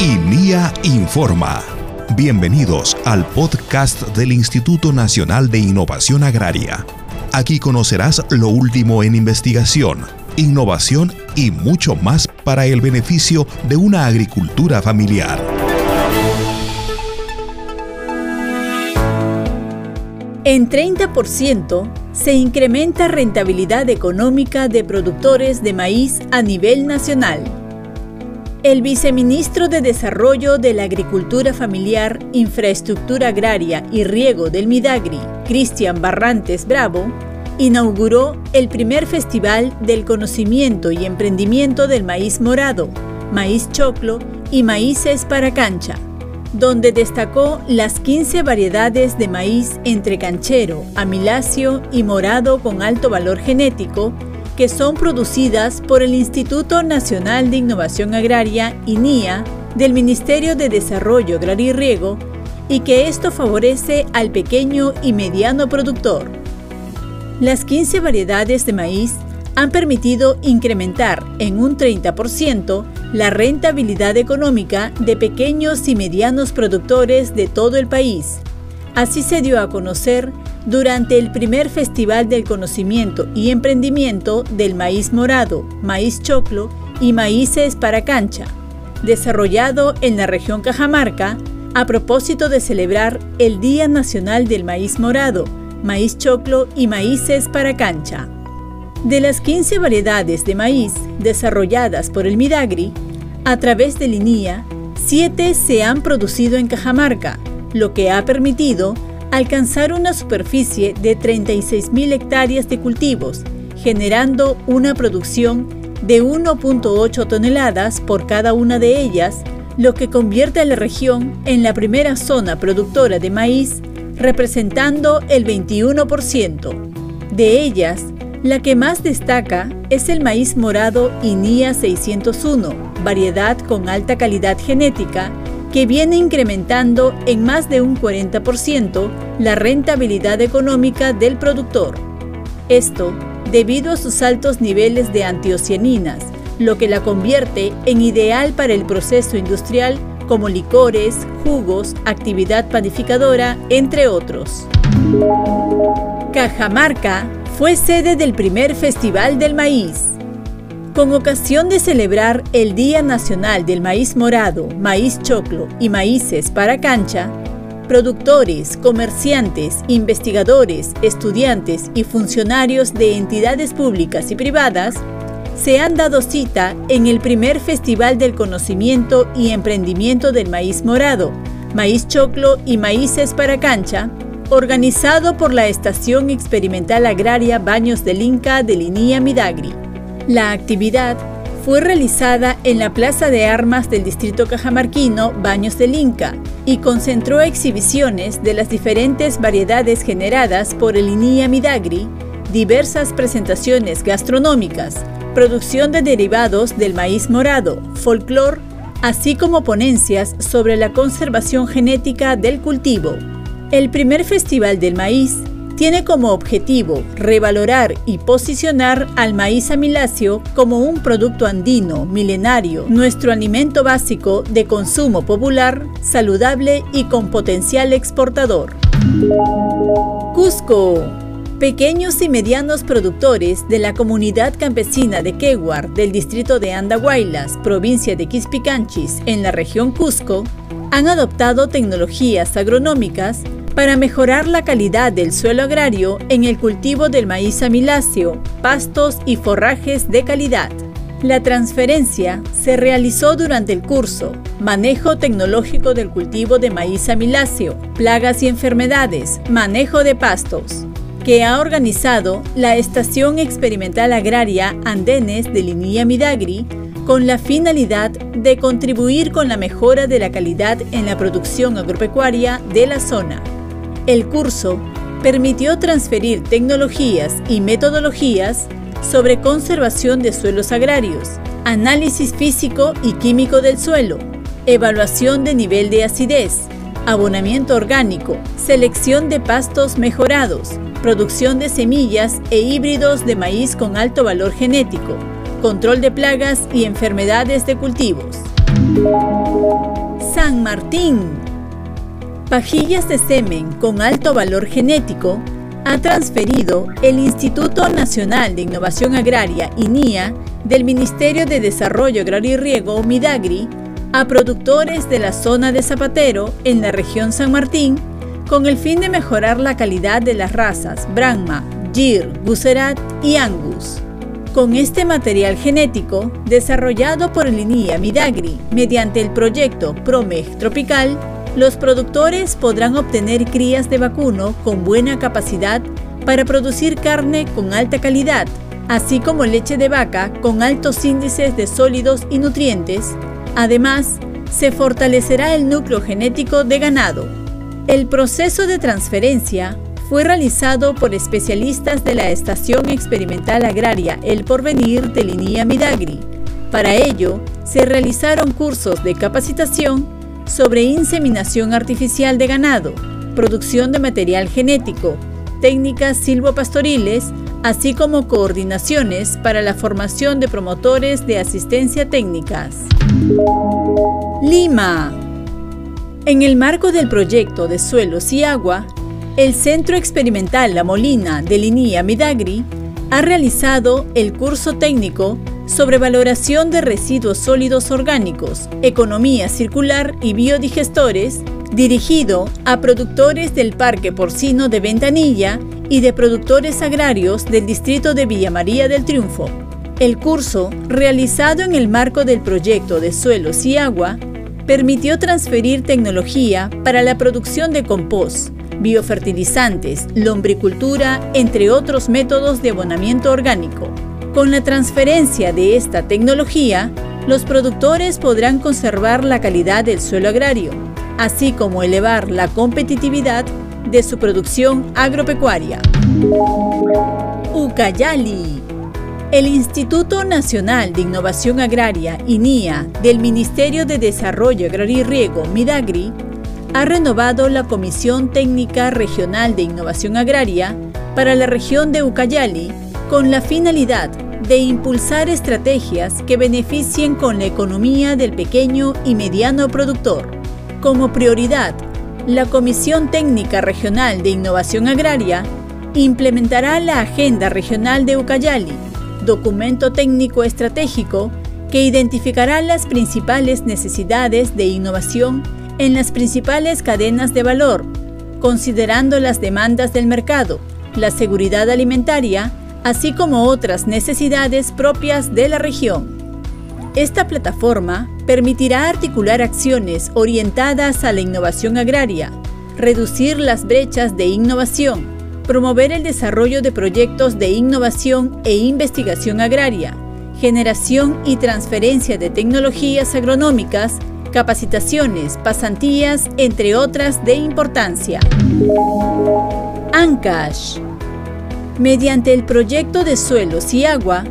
INIA Informa. Bienvenidos al podcast del Instituto Nacional de Innovación Agraria. Aquí conocerás lo último en investigación, innovación y mucho más para el beneficio de una agricultura familiar. En 30% se incrementa rentabilidad económica de productores de maíz a nivel nacional. El viceministro de Desarrollo de la Agricultura Familiar, Infraestructura Agraria y Riego del Midagri, Cristian Barrantes Bravo, inauguró el primer Festival del Conocimiento y Emprendimiento del Maíz Morado, Maíz Choclo y Maíces para Cancha, donde destacó las 15 variedades de maíz entre canchero, amilacio y morado con alto valor genético que son producidas por el Instituto Nacional de Innovación Agraria, INIA, del Ministerio de Desarrollo Agrario y Riego, y que esto favorece al pequeño y mediano productor. Las 15 variedades de maíz han permitido incrementar en un 30% la rentabilidad económica de pequeños y medianos productores de todo el país. Así se dio a conocer durante el primer Festival del Conocimiento y Emprendimiento del Maíz Morado, Maíz Choclo y Maíces para Cancha, desarrollado en la región Cajamarca a propósito de celebrar el Día Nacional del Maíz Morado, Maíz Choclo y Maíces para Cancha. De las 15 variedades de maíz desarrolladas por el Midagri, a través de Linía, 7 se han producido en Cajamarca, lo que ha permitido alcanzar una superficie de 36.000 hectáreas de cultivos, generando una producción de 1.8 toneladas por cada una de ellas, lo que convierte a la región en la primera zona productora de maíz, representando el 21%. De ellas, la que más destaca es el maíz morado INIA 601, variedad con alta calidad genética que viene incrementando en más de un 40% la rentabilidad económica del productor. Esto debido a sus altos niveles de antiocianinas, lo que la convierte en ideal para el proceso industrial como licores, jugos, actividad panificadora, entre otros. Cajamarca fue sede del primer Festival del Maíz con ocasión de celebrar el Día Nacional del Maíz Morado, Maíz Choclo y Maíces para Cancha, productores, comerciantes, investigadores, estudiantes y funcionarios de entidades públicas y privadas se han dado cita en el primer Festival del Conocimiento y Emprendimiento del Maíz Morado, Maíz Choclo y Maíces para Cancha, organizado por la Estación Experimental Agraria Baños del Inca de Linía Midagri. La actividad fue realizada en la Plaza de Armas del Distrito Cajamarquino Baños del Inca y concentró exhibiciones de las diferentes variedades generadas por el INIA Midagri, diversas presentaciones gastronómicas, producción de derivados del maíz morado, folclor, así como ponencias sobre la conservación genética del cultivo. El primer Festival del Maíz tiene como objetivo revalorar y posicionar al maíz amiláceo como un producto andino, milenario, nuestro alimento básico de consumo popular, saludable y con potencial exportador. Cusco. Pequeños y medianos productores de la comunidad campesina de Queguar del distrito de Andahuaylas, provincia de Quispicanchis, en la región Cusco, han adoptado tecnologías agronómicas para mejorar la calidad del suelo agrario en el cultivo del maíz amiláceo, pastos y forrajes de calidad. La transferencia se realizó durante el curso Manejo tecnológico del cultivo de maíz amiláceo, plagas y enfermedades, manejo de pastos, que ha organizado la Estación Experimental Agraria Andenes de Linía Midagri con la finalidad de contribuir con la mejora de la calidad en la producción agropecuaria de la zona. El curso permitió transferir tecnologías y metodologías sobre conservación de suelos agrarios, análisis físico y químico del suelo, evaluación de nivel de acidez, abonamiento orgánico, selección de pastos mejorados, producción de semillas e híbridos de maíz con alto valor genético, control de plagas y enfermedades de cultivos. San Martín. Pajillas de semen con alto valor genético ha transferido el Instituto Nacional de Innovación Agraria, INIA, del Ministerio de Desarrollo Agrario y Riego, Midagri, a productores de la zona de Zapatero en la región San Martín con el fin de mejorar la calidad de las razas Brahma, Gir, Guserat y Angus. Con este material genético, desarrollado por el INIA Midagri mediante el proyecto PROMEG Tropical, los productores podrán obtener crías de vacuno con buena capacidad para producir carne con alta calidad, así como leche de vaca con altos índices de sólidos y nutrientes. Además, se fortalecerá el núcleo genético de ganado. El proceso de transferencia fue realizado por especialistas de la Estación Experimental Agraria El Porvenir de Linía Midagri. Para ello, se realizaron cursos de capacitación sobre inseminación artificial de ganado, producción de material genético, técnicas silvopastoriles, así como coordinaciones para la formación de promotores de asistencia técnicas. Lima. En el marco del proyecto de suelos y agua, el Centro Experimental La Molina de Linía Midagri ha realizado el curso técnico sobre valoración de residuos sólidos orgánicos, economía circular y biodigestores, dirigido a productores del Parque Porcino de Ventanilla y de productores agrarios del distrito de Villa María del Triunfo. El curso, realizado en el marco del proyecto de suelos y agua, permitió transferir tecnología para la producción de compost, biofertilizantes, lombricultura, entre otros métodos de abonamiento orgánico. Con la transferencia de esta tecnología, los productores podrán conservar la calidad del suelo agrario, así como elevar la competitividad de su producción agropecuaria. Ucayali. El Instituto Nacional de Innovación Agraria, INIA, del Ministerio de Desarrollo Agrario y Riego, MIDAGRI, ha renovado la Comisión Técnica Regional de Innovación Agraria para la región de Ucayali con la finalidad de impulsar estrategias que beneficien con la economía del pequeño y mediano productor. Como prioridad, la Comisión Técnica Regional de Innovación Agraria implementará la Agenda Regional de Ucayali, documento técnico estratégico que identificará las principales necesidades de innovación en las principales cadenas de valor, considerando las demandas del mercado, la seguridad alimentaria, así como otras necesidades propias de la región. Esta plataforma permitirá articular acciones orientadas a la innovación agraria, reducir las brechas de innovación, promover el desarrollo de proyectos de innovación e investigación agraria, generación y transferencia de tecnologías agronómicas capacitaciones, pasantías, entre otras de importancia. ANCASH. Mediante el proyecto de suelos y agua,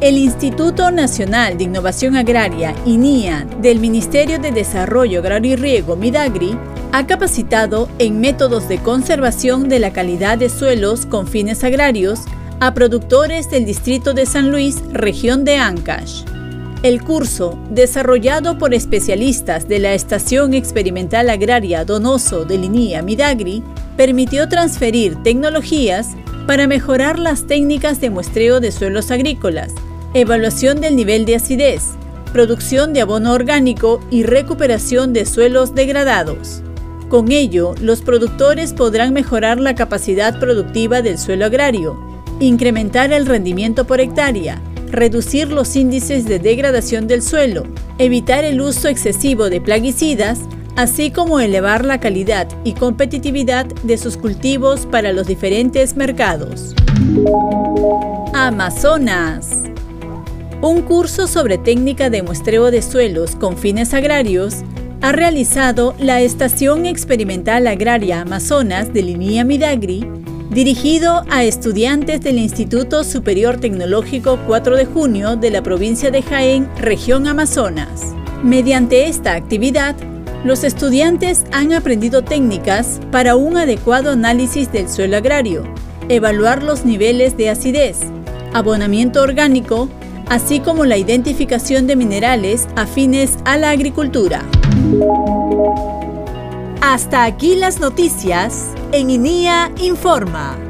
el Instituto Nacional de Innovación Agraria, INIA, del Ministerio de Desarrollo Agrario y Riego, MIDAGRI, ha capacitado en métodos de conservación de la calidad de suelos con fines agrarios a productores del Distrito de San Luis, región de Ancash. El curso, desarrollado por especialistas de la Estación Experimental Agraria Donoso de Linía Midagri, permitió transferir tecnologías para mejorar las técnicas de muestreo de suelos agrícolas, evaluación del nivel de acidez, producción de abono orgánico y recuperación de suelos degradados. Con ello, los productores podrán mejorar la capacidad productiva del suelo agrario, incrementar el rendimiento por hectárea, reducir los índices de degradación del suelo, evitar el uso excesivo de plaguicidas, así como elevar la calidad y competitividad de sus cultivos para los diferentes mercados. Amazonas. Un curso sobre técnica de muestreo de suelos con fines agrarios ha realizado la Estación Experimental Agraria Amazonas de Linía Midagri dirigido a estudiantes del Instituto Superior Tecnológico 4 de junio de la provincia de Jaén, región Amazonas. Mediante esta actividad, los estudiantes han aprendido técnicas para un adecuado análisis del suelo agrario, evaluar los niveles de acidez, abonamiento orgánico, así como la identificación de minerales afines a la agricultura. Hasta aquí las noticias en INIA Informa.